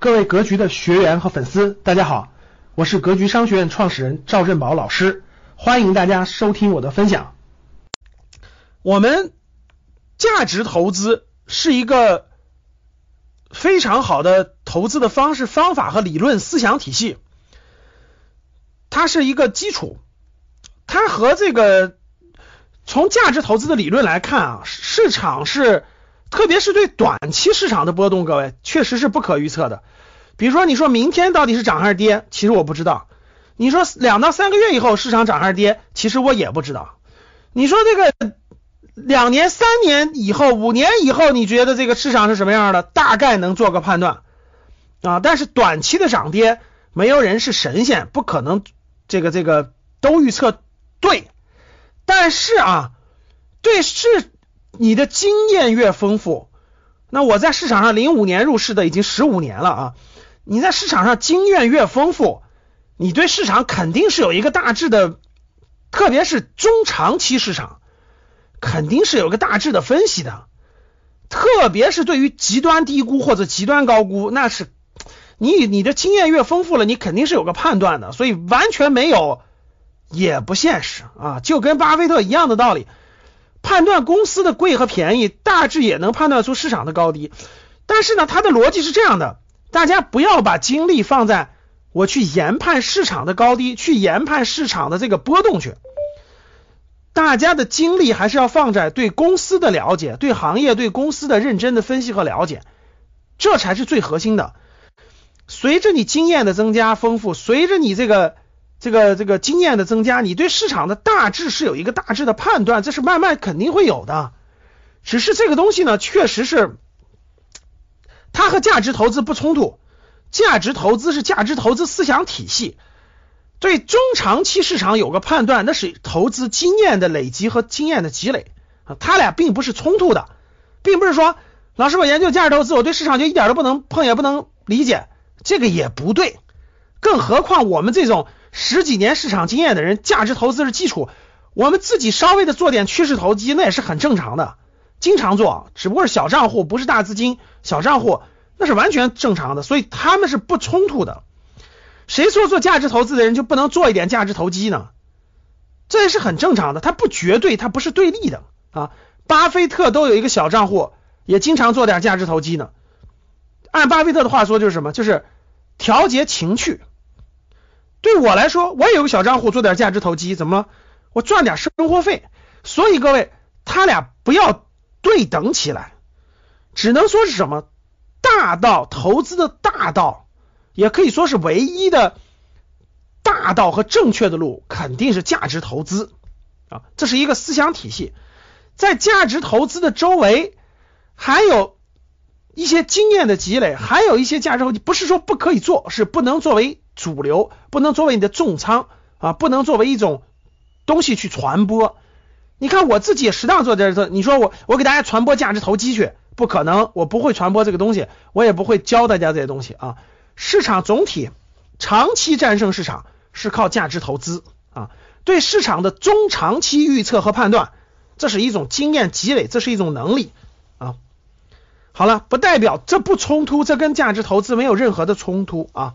各位格局的学员和粉丝，大家好，我是格局商学院创始人赵振宝老师，欢迎大家收听我的分享。我们价值投资是一个非常好的投资的方式、方法和理论思想体系，它是一个基础，它和这个从价值投资的理论来看啊，市场是。特别是对短期市场的波动，各位确实是不可预测的。比如说，你说明天到底是涨还是跌，其实我不知道。你说两到三个月以后市场涨还是跌，其实我也不知道。你说这个两年、三年以后、五年以后，你觉得这个市场是什么样的？大概能做个判断啊。但是短期的涨跌，没有人是神仙，不可能这个这个都预测对。但是啊，对是。你的经验越丰富，那我在市场上零五年入市的已经十五年了啊！你在市场上经验越丰富，你对市场肯定是有一个大致的，特别是中长期市场，肯定是有个大致的分析的。特别是对于极端低估或者极端高估，那是你你的经验越丰富了，你肯定是有个判断的。所以完全没有也不现实啊，就跟巴菲特一样的道理。判断公司的贵和便宜，大致也能判断出市场的高低。但是呢，它的逻辑是这样的：大家不要把精力放在我去研判市场的高低，去研判市场的这个波动去。大家的精力还是要放在对公司的了解、对行业、对公司的认真的分析和了解，这才是最核心的。随着你经验的增加丰富，随着你这个。这个这个经验的增加，你对市场的大致是有一个大致的判断，这是慢慢肯定会有的。只是这个东西呢，确实是它和价值投资不冲突。价值投资是价值投资思想体系，对中长期市场有个判断，那是投资经验的累积和经验的积累啊，它俩并不是冲突的，并不是说老师我研究价值投资，我对市场就一点都不能碰，也不能理解，这个也不对。更何况我们这种。十几年市场经验的人，价值投资是基础。我们自己稍微的做点趋势投机，那也是很正常的，经常做，只不过是小账户，不是大资金，小账户那是完全正常的，所以他们是不冲突的。谁说做价值投资的人就不能做一点价值投机呢？这也是很正常的，它不绝对，它不是对立的啊。巴菲特都有一个小账户，也经常做点价值投机呢。按巴菲特的话说，就是什么？就是调节情趣。对我来说，我也有个小账户，做点价值投机，怎么了？我赚点生活费。所以各位，他俩不要对等起来，只能说是什么大道投资的大道，也可以说是唯一的大道和正确的路，肯定是价值投资啊。这是一个思想体系，在价值投资的周围，还有一些经验的积累，还有一些价值投机，不是说不可以做，是不能作为。主流不能作为你的重仓啊，不能作为一种东西去传播。你看我自己也适当做点这，你说我我给大家传播价值投机去，不可能，我不会传播这个东西，我也不会教大家这些东西啊。市场总体长期战胜市场是靠价值投资啊，对市场的中长期预测和判断，这是一种经验积累，这是一种能力啊。好了，不代表这不冲突，这跟价值投资没有任何的冲突啊。